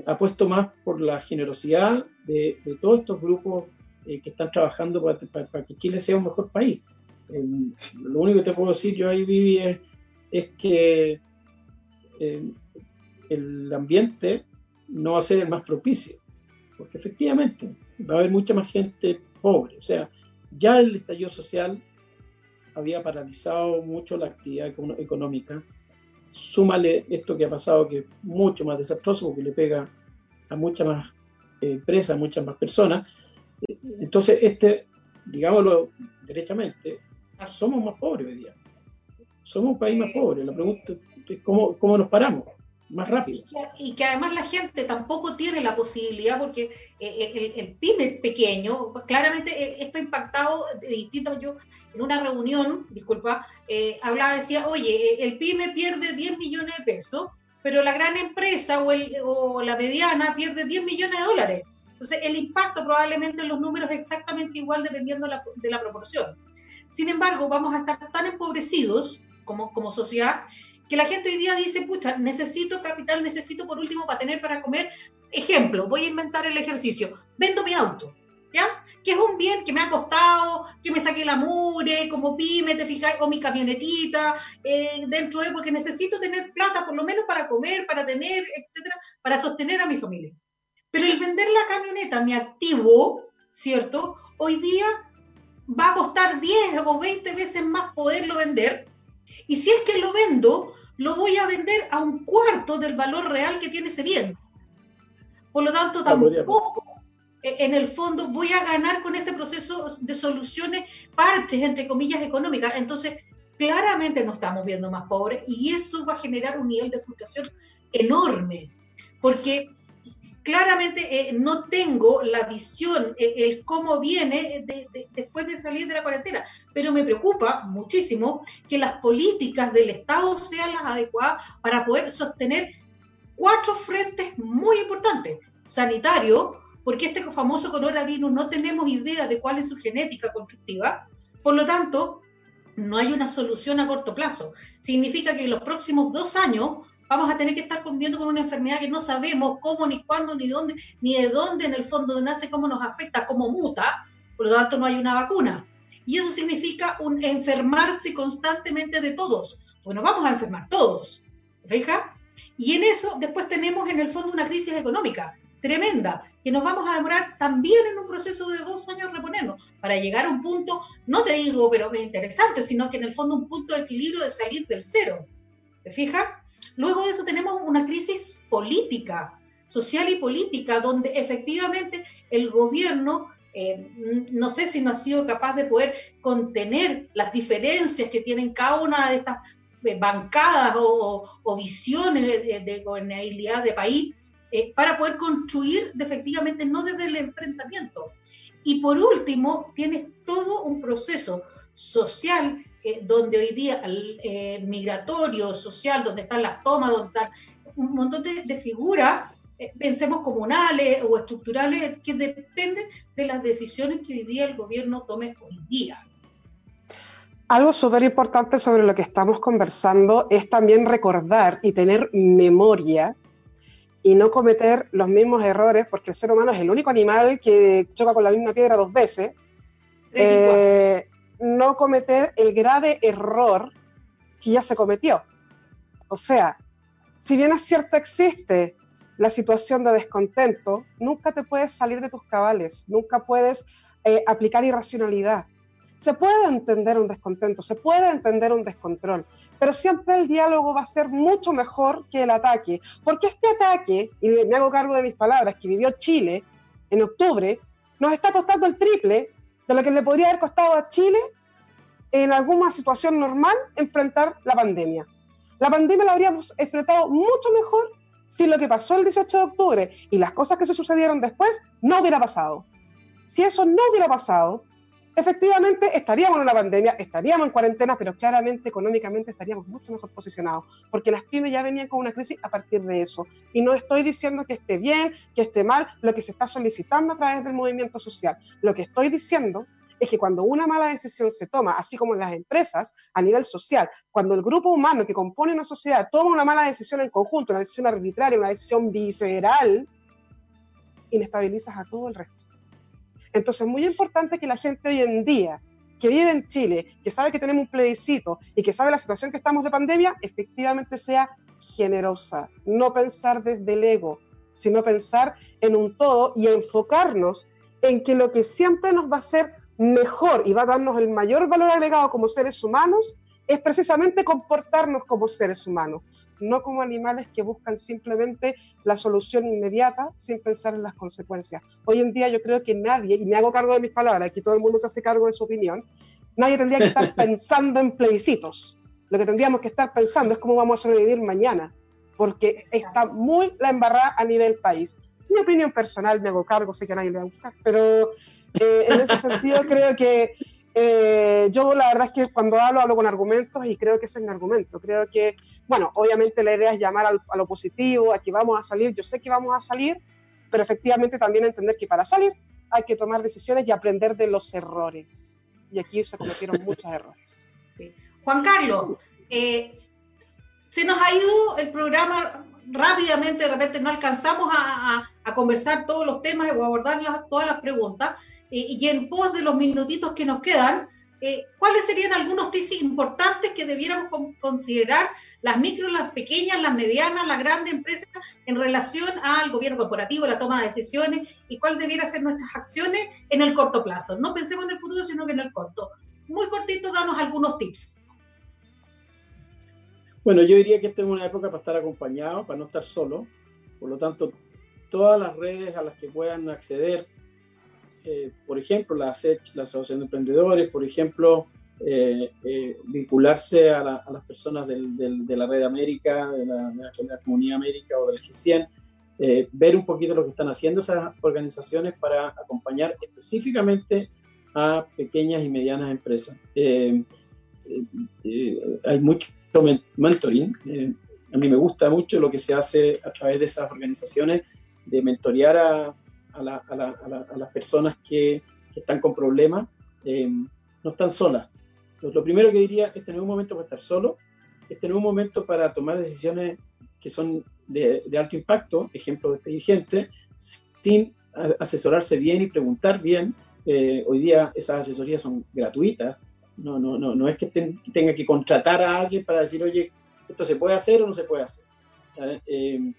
Speaker 7: apuesto más por la generosidad de, todos estos grupos que están trabajando para, que Chile sea un mejor país. lo único que te puedo decir yo ahí, Vivi, es, es que el ambiente no va a ser el más propicio porque efectivamente va a haber mucha más gente pobre. O sea, ya el estallido social había paralizado mucho la actividad económica. Súmale esto que ha pasado, que es mucho más desastroso porque le pega a muchas más eh, empresas, a muchas más personas. Entonces, este, digámoslo derechamente, somos más pobres hoy día. Somos un país más pobre. La pregunta es cómo, cómo nos paramos más rápido.
Speaker 6: Y que, además la gente tampoco tiene la posibilidad, porque eh, el, el, pyme pequeño, claramente eh, está impactado de distinto. Yo en una reunión, disculpa, eh, hablaba, decía, oye, el pyme pierde 10 millones de pesos, pero la gran empresa o, el, o la mediana pierde 10 millones de dólares. Entonces, el impacto probablemente en los números es exactamente igual dependiendo la, de la proporción. Sin embargo, vamos a estar tan empobrecidos como, como sociedad que la gente hoy día dice, pucha, necesito capital, necesito por último para tener para comer. Ejemplo, voy a inventar el ejercicio, vendo mi auto, ¿ya? Que es un bien que me ha costado, que me saqué la mure, como pyme, te fijas, o mi camionetita, eh, dentro de, porque necesito tener plata por lo menos para comer, para tener, etcétera, para sostener a mi familia. Pero el vender la camioneta, mi activo, ¿cierto? Hoy día va a costar 10 o 20 veces más poderlo vender. Y si es que lo vendo, lo voy a vender a un cuarto del valor real que tiene ese bien. Por lo tanto, tampoco eh, en el fondo voy a ganar con este proceso de soluciones parches, entre comillas, económicas. Entonces, claramente nos estamos viendo más pobres y eso va a generar un nivel de frustración enorme, porque claramente eh, no tengo la visión, eh, el cómo viene después de salir de la cuarentena, pero me preocupa muchísimo que las políticas del Estado sean las adecuadas para poder sostener cuatro frentes muy importantes. Sanitario, porque este famoso coronavirus no tenemos idea de cuál es su genética constructiva, por lo tanto, no hay una solución a corto plazo. Significa que en los próximos dos años vamos a tener que estar conviviendo con una enfermedad que no sabemos cómo, ni cuándo, ni dónde, ni de dónde en el fondo nace, cómo nos afecta, cómo muta, por lo tanto no hay una vacuna. Y eso significa un enfermarse constantemente de todos. Bueno, vamos a enfermar todos, ¿fija? Y en eso después tenemos en el fondo una crisis económica tremenda, que nos vamos a demorar también en un proceso de dos años reponernos, para llegar a un punto, no te digo, pero interesante, sino que en el fondo un punto de equilibrio de salir del cero. ¿Te fijas? Luego de eso tenemos una crisis política, social y política, donde efectivamente el gobierno, eh, no sé si no ha sido capaz de poder contener las diferencias que tienen cada una de estas eh, bancadas o, visiones de, gobernabilidad de país eh, para poder construir efectivamente no desde el enfrentamiento. Y por último, tienes todo un proceso social donde hoy día el eh, migratorio, social, donde están las tomas, donde están un montón de, figuras, eh, pensemos comunales o estructurales, que dependen de las decisiones que hoy día el gobierno tome hoy día.
Speaker 5: Algo súper importante sobre lo que estamos conversando es también recordar y tener memoria y no cometer los mismos errores, porque el ser humano es el único animal que choca con la misma piedra dos veces no cometer el grave error que ya se cometió. O sea, si bien es cierto existe la situación de descontento, nunca te puedes salir de tus cabales, nunca puedes eh, aplicar irracionalidad. Se puede entender un descontento, se puede entender un descontrol, pero siempre el diálogo va a ser mucho mejor que el ataque, porque este ataque, y me hago cargo de mis palabras, que vivió Chile en octubre, nos está costando el triple de lo que le podría haber costado a Chile en alguna situación normal enfrentar la pandemia. La pandemia la habríamos enfrentado mucho mejor si lo que pasó el 18 de octubre y las cosas que se sucedieron después no hubiera pasado. Si eso no hubiera pasado, efectivamente estaríamos en una pandemia, estaríamos en cuarentena, pero claramente económicamente estaríamos mucho mejor posicionados, porque las pymes ya venían con una crisis a partir de eso. Y no estoy diciendo que esté bien, que esté mal, lo que se está solicitando a través del movimiento social. Lo que estoy diciendo es que cuando una mala decisión se toma, así como en las empresas, a nivel social, cuando el grupo humano que compone una sociedad toma una mala decisión en conjunto, una decisión arbitraria, una decisión visceral, inestabilizas a todo el resto. Entonces, es muy importante que la gente hoy en día, que vive en Chile, que sabe que tenemos un plebiscito y que sabe la situación que estamos de pandemia, efectivamente sea generosa. No pensar desde el ego, sino pensar en un todo y enfocarnos en que lo que siempre nos va a hacer mejor y va a darnos el mayor valor agregado como seres humanos es precisamente comportarnos como seres humanos. No como animales que buscan simplemente la solución inmediata sin pensar en las consecuencias. Hoy en día yo creo que nadie, y me hago cargo de mis palabras, aquí todo el mundo se hace cargo de su opinión, nadie tendría que estar pensando en plebiscitos. Lo que tendríamos que estar pensando es cómo vamos a sobrevivir mañana, porque está muy la embarrada a nivel país. Mi opinión personal, me hago cargo, sé que a nadie le va a gustar, pero eh, en ese sentido creo que eh, yo la verdad es que cuando hablo, hablo con argumentos y creo que ese es mi argumento. Creo que, bueno, obviamente la idea es llamar a lo positivo, a que vamos a salir, yo sé que vamos a salir, pero efectivamente también entender que para salir hay que tomar decisiones y aprender de los errores. Y aquí se cometieron muchos errores.
Speaker 6: Juan Carlos, eh, se nos ha ido el programa rápidamente, de repente no alcanzamos a, a conversar todos los temas o abordar las, todas las preguntas. Eh, y en pos de los minutitos que nos quedan, eh, ¿cuáles serían algunos tips importantes que debiéramos considerar las micro, las pequeñas, las medianas, las grandes empresas en relación al gobierno corporativo, la toma de decisiones y cuál debiera ser nuestras acciones en el corto plazo? No pensemos en el futuro, sino que en el corto. Muy cortito, danos algunos tips.
Speaker 7: Bueno, yo diría que esta es una época para estar acompañado, para no estar solo. Por lo tanto, todas las redes a las que puedan acceder eh, por ejemplo, la ASECH, la Asociación de Emprendedores, por ejemplo, eh, eh, vincularse a, las personas de la Red América, de la, Comunidad América o del G100, ver un poquito lo que están haciendo esas organizaciones para acompañar específicamente a pequeñas y medianas empresas. hay mucho mentoring. a mí me gusta mucho lo que se hace a través de esas organizaciones de mentorear a, a, las personas que, están con problemas, eh, no están solas. Lo, primero que diría es tener un momento para estar solo, es tener un momento para tomar decisiones que son de, alto impacto, ejemplo de dirigente, sin asesorarse bien y preguntar bien. Eh, hoy día esas asesorías son gratuitas, no, no, no, no es que, tenga que contratar a alguien para decir, oye, esto se puede hacer o no se puede hacer. Eh,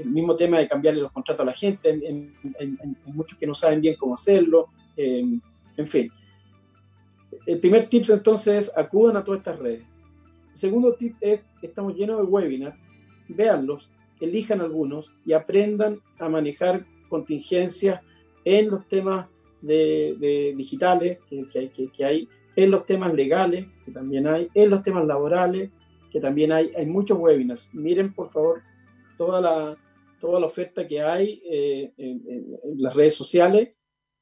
Speaker 7: el mismo tema de cambiarle los contratos a la gente, en, muchos que no saben bien cómo hacerlo, en fin. El primer tip entonces es acudan a todas estas redes. El segundo tip es, estamos llenos de webinars, véanlos, elijan algunos y aprendan a manejar contingencias en los temas de, digitales que, hay, que, hay, en los temas legales, que también hay, en los temas laborales, que también hay. Hay muchos webinars. Miren, por favor, toda la, toda la oferta que hay eh, en, las redes sociales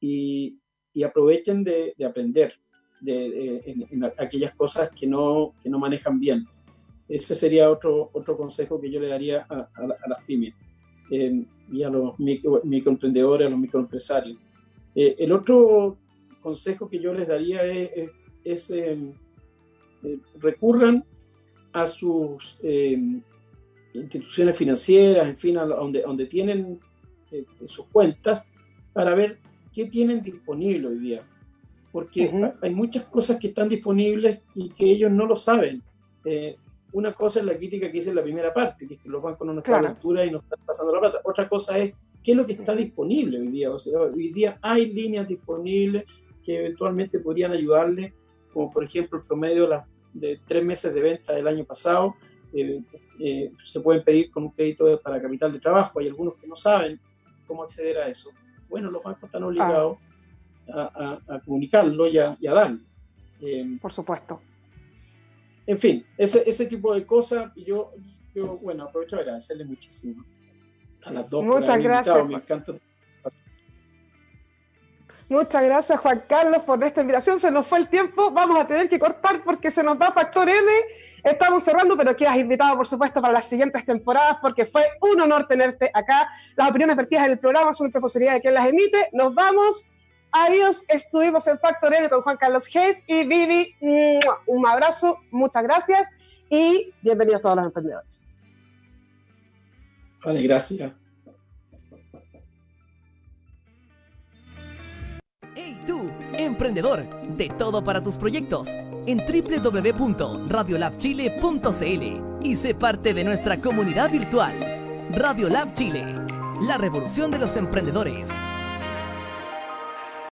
Speaker 7: y, y aprovechen de, de aprender de, en, aquellas cosas que no, que no manejan bien. Ese sería otro, otro consejo que yo le daría a, las pymes eh, y a los microemprendedores, a los microempresarios. Eh, el otro consejo que yo les daría es, es, recurran a sus instituciones financieras, en fin, donde, donde tienen eh, sus cuentas, para ver qué tienen disponible hoy día. Porque hay muchas cosas que están disponibles y que ellos no lo saben. Eh, una cosa es la crítica que hice en la primera parte, que es que los bancos no nos claro. y nos están pasando la plata. Otra cosa es qué es lo que está disponible hoy día. O sea, hoy día hay líneas disponibles que eventualmente podrían ayudarle, como por ejemplo el promedio de, de tres meses de venta del año pasado, eh, eh, se pueden pedir con un crédito para capital de trabajo. Hay algunos que no saben cómo acceder a eso. Bueno, los bancos están obligados a, comunicarlo y a, darlo.
Speaker 5: Eh, Por supuesto.
Speaker 7: En fin, ese, ese tipo de cosas, yo, yo, bueno, aprovecho de agradecerle muchísimo a las dos.
Speaker 5: Muchas gracias. Me encanta Muchas gracias, Juan Carlos, por esta invitación. Se nos fue el tiempo. Vamos a tener que cortar porque se nos va Factor M. Estamos cerrando, pero quedas invitado, por supuesto, para las siguientes temporadas porque fue un honor tenerte acá. Las opiniones vertidas en el programa son responsabilidad de quien las emite. Nos vamos. Adiós. Estuvimos en Factor M con Juan Carlos Gess y Vivi. Un abrazo. Muchas gracias y bienvenidos todos los emprendedores.
Speaker 7: Vale, gracias.
Speaker 1: tú, emprendedor, de todo para tus proyectos en www.radiolabchile.cl y sé parte de nuestra comunidad virtual. Radiolab Chile, la revolución de los emprendedores.